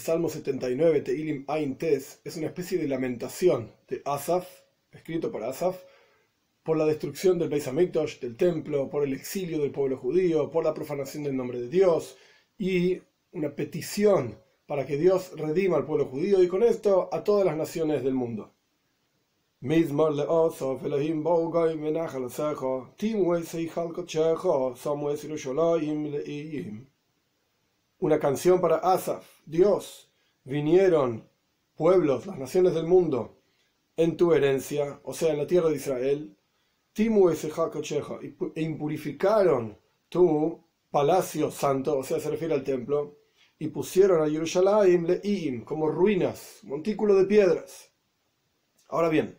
Salmo 79, Teilim Ain Tes, es una especie de lamentación de Asaf, escrito por Asaf, por la destrucción del Beis Hamikdash, del templo, por el exilio del pueblo judío, por la profanación del nombre de Dios y una petición para que Dios redima al pueblo judío y con esto a todas las naciones del mundo. Una canción para Asaf, Dios, vinieron pueblos, las naciones del mundo, en tu herencia, o sea, en la tierra de Israel, e impurificaron tu palacio santo, o sea, se refiere al templo, y pusieron a Jerusalén le'im, como ruinas, montículo de piedras. Ahora bien,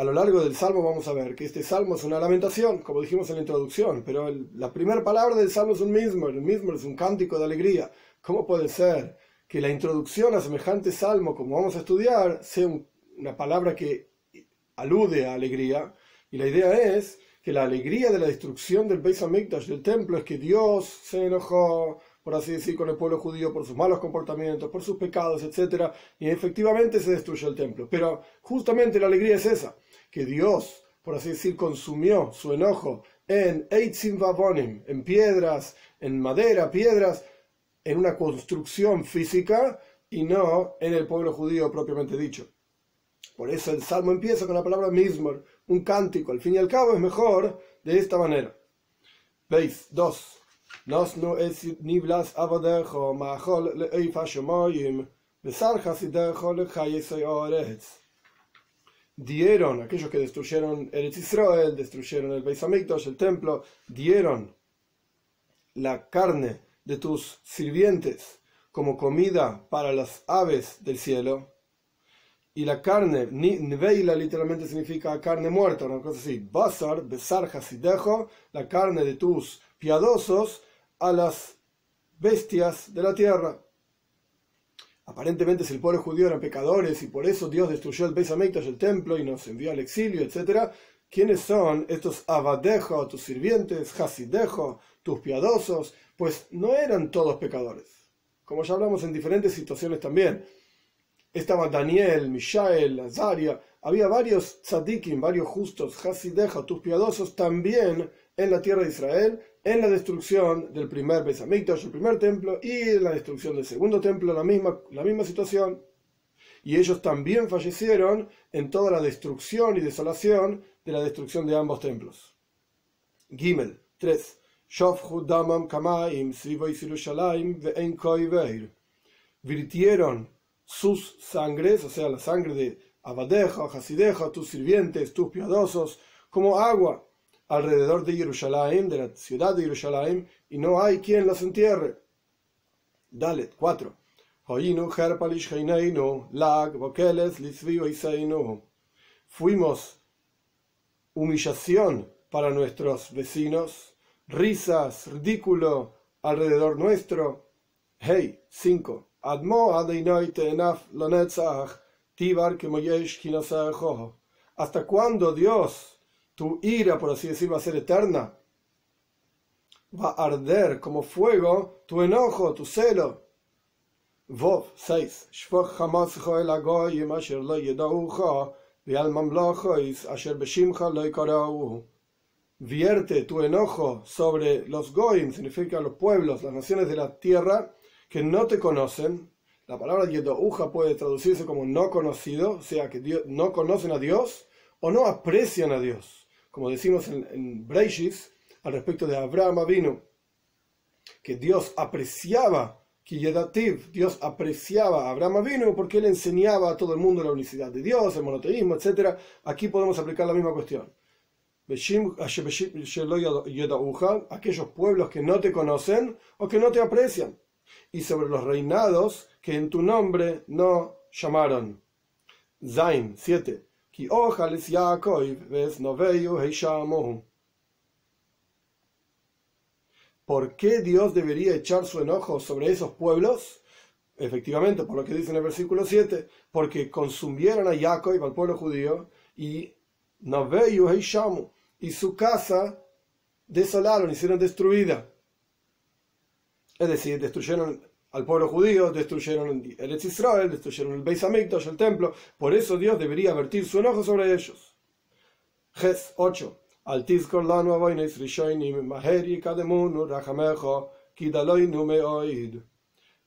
a lo largo del salmo vamos a ver que este salmo es una lamentación, como dijimos en la introducción, pero la primera palabra del salmo es un mismo, el mismo es un cántico de alegría. ¿Cómo puede ser que la introducción a semejante salmo, como vamos a estudiar, sea una palabra que alude a alegría? Y la idea es que la alegría de la destrucción del Beis Hamikdash, del templo, es que Dios se enojó, por así decir, con el pueblo judío por sus malos comportamientos, por sus pecados, etc. Y efectivamente se destruyó el templo. Pero justamente la alegría es esa, que Dios, por así decir, consumió su enojo en Eitzim Vabonim, en piedras, en madera, piedras, en una construcción física y no en el pueblo judío propiamente dicho. Por eso el salmo empieza con la palabra mismor, un cántico, al fin y al cabo es mejor de esta manera. ¿Veis? Dos. Dieron, aquellos que destruyeron Eretz Israel, destruyeron el Beis Hamikdash, el templo, dieron la carne de tus sirvientes como comida para las aves del cielo, y la carne, Nveila literalmente significa carne muerta, una cosa así. Basar, besar, hasidejo, la carne de tus piadosos a las bestias de la tierra. Aparentemente, si el pueblo judío eran pecadores y por eso Dios destruyó el Beis el templo, y nos envió al exilio, etc., ¿quiénes son estos abadejo, tus sirvientes, hasidejo, tus piadosos? Pues no eran todos pecadores. Como ya hablamos en diferentes situaciones también estaba Daniel, Mishael, Azaria, había varios tzadikim, varios justos, Hasideja, tus piadosos también en la tierra de Israel, en la destrucción del primer Besamikdash, el primer templo, y en la destrucción del segundo templo, la misma, la misma situación. Y ellos también fallecieron en toda la destrucción y desolación de la destrucción de ambos templos. Gimel 3. Damam Kamaim Virtieron sus sangres, o sea, la sangre de Abadeja, Hasideja, tus sirvientes, tus piadosos, como agua alrededor de Jerusalén, de la ciudad de Jerusalén, y no hay quien los entierre. Dale, 4. Fuimos humillación para nuestros vecinos, risas, ridículo alrededor nuestro. Hey, 5. ¿Hasta cuándo Dios, tu ira, por así decir, va a ser eterna? Va a arder como fuego tu enojo, tu celo. Vov 6. Vierte tu enojo sobre los goyim, significa los pueblos, las naciones de la tierra, que no te conocen, la palabra Yedouja puede traducirse como no conocido, o sea, que no conocen a Dios o no aprecian a Dios. Como decimos en, en Breishis, al respecto de Abraham vino, que Dios apreciaba, que Yedativ, Dios apreciaba a Abraham vino porque él enseñaba a todo el mundo la unicidad de Dios, el monoteísmo, etc. Aquí podemos aplicar la misma cuestión. Aquellos pueblos que no te conocen o que no te aprecian y sobre los reinados que en tu nombre no llamaron. Zain 7. ¿Por qué Dios debería echar su enojo sobre esos pueblos? Efectivamente, por lo que dice en el versículo 7, porque consumieron a Jacob, al pueblo judío, y y su casa desolaron, hicieron destruida. Es decir, destruyeron al pueblo judío, destruyeron el Israel, destruyeron el Beis Hamikdash, el templo. Por eso Dios debería vertir su enojo sobre ellos. Ges 8. Al tizkor lanu rishoinim maheri kademunu meoid.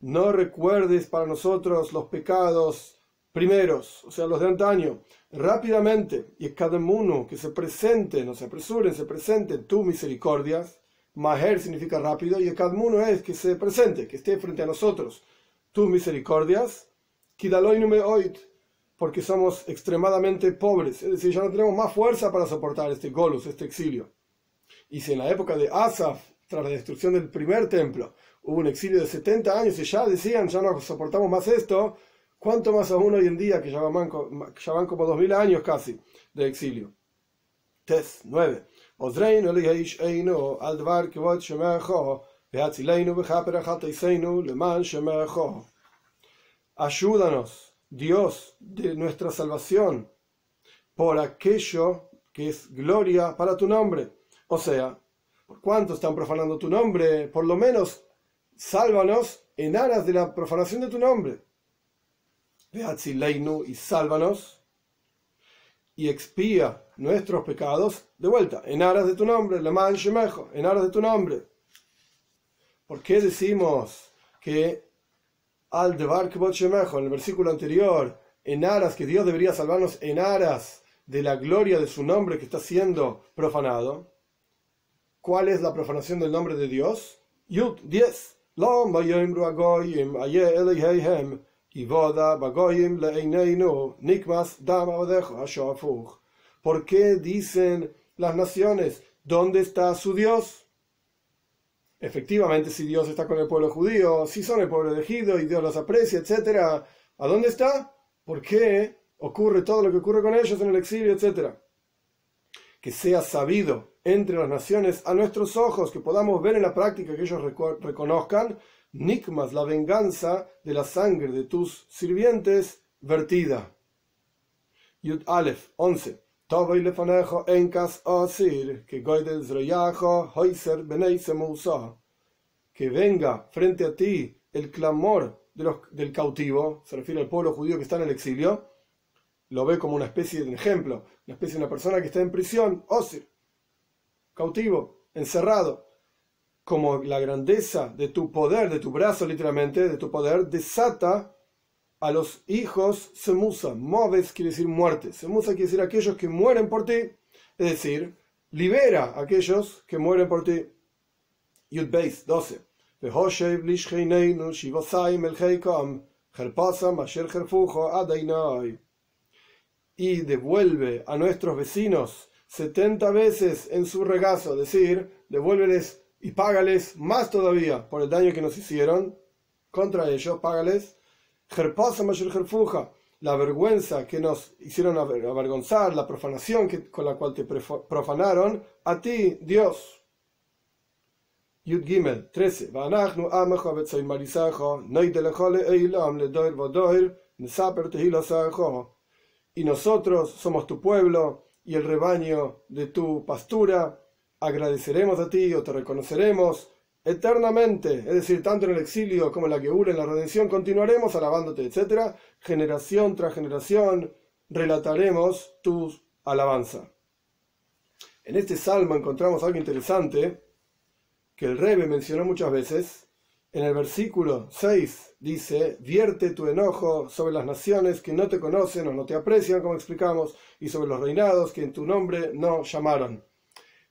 No recuerdes para nosotros los pecados primeros, o sea, los de antaño, rápidamente, y cada uno que se presente, no se apresuren, se presenten tu misericordias. Maher significa rápido, y cada uno es que se presente, que esté frente a nosotros. Tus misericordias, me oid, porque somos extremadamente pobres, es decir, ya no tenemos más fuerza para soportar este golus, este exilio. Y si en la época de Asaf, tras la destrucción del primer templo, hubo un exilio de 70 años y ya decían, ya no soportamos más esto, ¿Cuánto más aún hoy en día que ya van, ya van como 2000 años casi de exilio? Tes 9. Ayúdanos, Dios, de nuestra salvación, por aquello que es gloria para tu nombre. O sea, ¿por cuánto están profanando tu nombre? Por lo menos, sálvanos en aras de la profanación de tu nombre y sálvanos y expía nuestros pecados de vuelta, en aras de tu nombre, man Shemejo, en aras de tu nombre. ¿Por qué decimos que al debar Shemejo, en el versículo anterior, en aras, que Dios debería salvarnos en aras de la gloria de su nombre que está siendo profanado? ¿Cuál es la profanación del nombre de Dios? Yud 10. ¿Por qué dicen las naciones, ¿dónde está su Dios? Efectivamente, si Dios está con el pueblo judío, si son el pueblo elegido y Dios los aprecia, etc., ¿a dónde está? ¿Por qué ocurre todo lo que ocurre con ellos en el exilio, etc.? Que sea sabido entre las naciones a nuestros ojos, que podamos ver en la práctica, que ellos reconozcan Nikmas, la venganza de la sangre de tus sirvientes vertida. Yud Aleph 11. Que venga frente a ti el clamor del cautivo, se refiere al pueblo judío que está en el exilio, lo ve como una especie de ejemplo, una especie de una persona que está en prisión, Osir, cautivo, encerrado. Como la grandeza de tu poder, de tu brazo literalmente, de tu poder, desata a los hijos Semusa. Moves quiere decir muerte. Semusa quiere decir aquellos que mueren por ti. Es decir, libera a aquellos que mueren por ti. Yud Beis 12. Y devuelve a nuestros vecinos setenta veces en su regazo, es decir, devuélveles y págales más todavía por el daño que nos hicieron contra ellos, págales la vergüenza que nos hicieron avergonzar, la profanación que, con la cual te profanaron, a ti, Dios. Yud Gimel 13. Y nosotros somos tu pueblo y el rebaño de tu pastura agradeceremos a ti o te reconoceremos eternamente, es decir, tanto en el exilio como en la que en la redención, continuaremos alabándote, etc. Generación tras generación relataremos tu alabanza. En este salmo encontramos algo interesante que el Rebe mencionó muchas veces. En el versículo 6 dice, vierte tu enojo sobre las naciones que no te conocen o no te aprecian, como explicamos, y sobre los reinados que en tu nombre no llamaron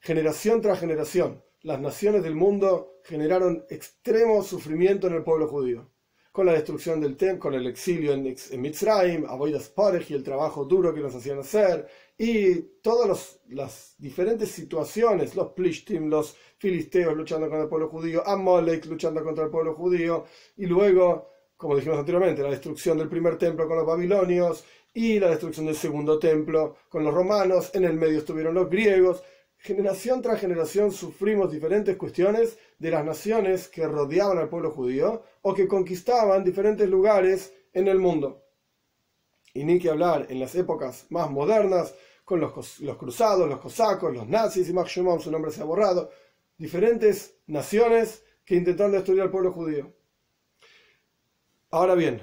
generación tras generación, las naciones del mundo generaron extremo sufrimiento en el pueblo judío. Con la destrucción del templo, con el exilio en, en Mitzrayim, Aboidas Porej y el trabajo duro que nos hacían hacer, y todas las diferentes situaciones, los Plishtim, los filisteos luchando contra el pueblo judío, Amalek luchando contra el pueblo judío, y luego, como dijimos anteriormente, la destrucción del primer templo con los babilonios y la destrucción del segundo templo con los romanos, en el medio estuvieron los griegos, generación tras generación sufrimos diferentes cuestiones de las naciones que rodeaban al pueblo judío o que conquistaban diferentes lugares en el mundo. Y ni que hablar en las épocas más modernas, con los, cruzados, los cosacos, los nazis, y Shimon, su nombre se ha borrado, diferentes naciones que intentaron destruir al pueblo judío. Ahora bien,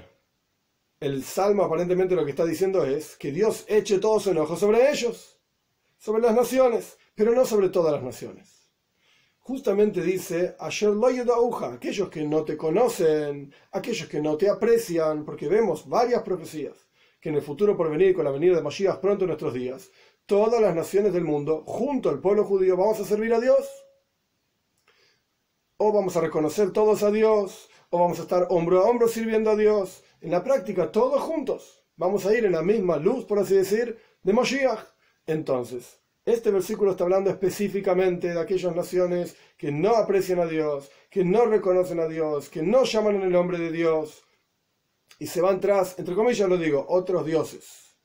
el Salmo aparentemente lo que está diciendo es que Dios eche todo su enojo sobre ellos, sobre las naciones, pero no sobre todas las naciones. Justamente dice, aquellos que no te conocen, aquellos que no te aprecian, porque vemos varias profecías que en el futuro por venir con la venida de Mashiach pronto en nuestros días, todas las naciones del mundo, junto al pueblo judío, vamos a servir a Dios. O vamos a reconocer todos a Dios, o vamos a estar hombro a hombro sirviendo a Dios. En la práctica, todos juntos. Vamos a ir en la misma luz, por así decir, de Moshiach. Entonces, este versículo está hablando específicamente de aquellas naciones que no aprecian a Dios, que no reconocen a Dios, que no llaman en el nombre de Dios y se van tras, entre comillas lo digo, otros dioses.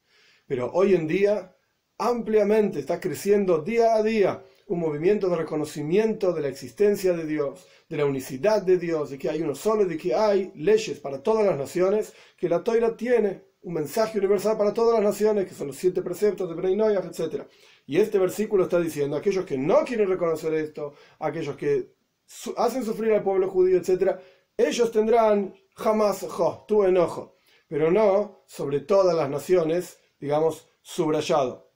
Pero hoy en día, ampliamente está creciendo día a día un movimiento de reconocimiento de la existencia de Dios, de la unicidad de Dios, de que hay uno solo, de que hay leyes para todas las naciones, que la Toira tiene un mensaje universal para todas las naciones, que son los siete preceptos de Bnei etc. Y este versículo está diciendo, aquellos que no quieren reconocer esto, aquellos que hacen sufrir al pueblo judío, etc., ellos tendrán jamás tu enojo, pero no sobre todas las naciones, digamos, subrayado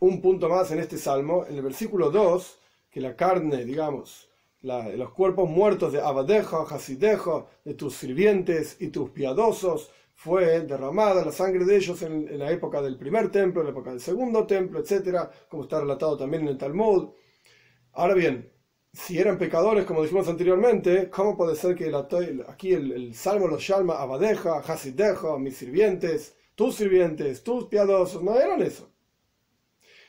un punto más en este salmo, en el versículo 2, que la carne, digamos, los cuerpos muertos de Abadejo, Hasidejo, de tus sirvientes y tus piadosos, fue derramada la sangre de ellos en, la época del primer templo, en la época del segundo templo, etcétera, como está relatado también en el Talmud. Ahora bien, si eran pecadores, como dijimos anteriormente, ¿cómo puede ser que aquí el, salmo los llama Abadeja, Hasidejo, mis sirvientes, tus sirvientes, tus piadosos? No eran eso.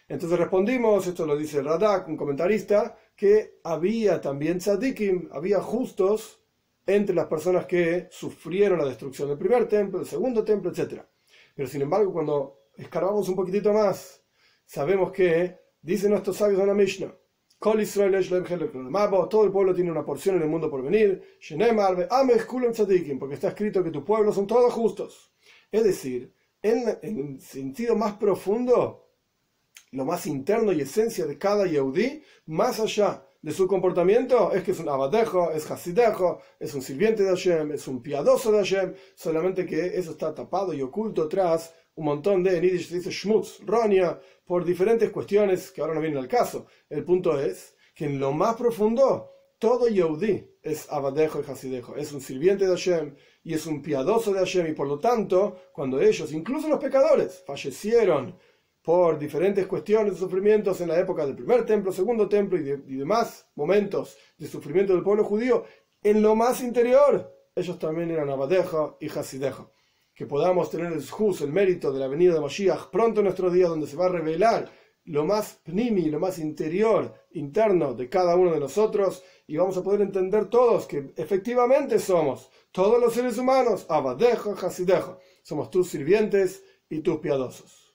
Entonces respondimos, esto lo dice Radak, un comentarista, que había también tzadikim, había justos entre las personas que sufrieron la destrucción del primer templo, del segundo templo, etc. Pero sin embargo, cuando escarbamos un poquitito más, sabemos que, dicen nuestros sabios de la Mishnah, todo el pueblo tiene una porción en el mundo por venir, porque está escrito que tu pueblo son todos justos. Es decir, en, en sentido más profundo, lo más interno y esencia de cada Yehudi, más allá de su comportamiento, es que es un abadejo, es hasidejo, es un sirviente de Hashem, es un piadoso de Hashem, solamente que eso está tapado y oculto tras un montón de, en Yiddish se dice schmutz, ronia, por diferentes cuestiones que ahora no vienen al caso. El punto es que en lo más profundo, todo Yehudi es abadejo y hasidejo, es un sirviente de Hashem y es un piadoso de Hashem, y por lo tanto, cuando ellos, incluso los pecadores, fallecieron por diferentes cuestiones de sufrimientos en la época del primer templo, segundo templo y, demás momentos de sufrimiento del pueblo judío, en lo más interior, ellos también eran Abadeja y Hasideja. Que podamos tener el juz, el mérito de la venida de Mashiach pronto en nuestro día, donde se va a revelar lo más pnimi, lo más interior, interno de cada uno de nosotros, y vamos a poder entender todos que efectivamente somos, todos los seres humanos, Abadeja, Hasideja. Somos tus sirvientes y tus piadosos.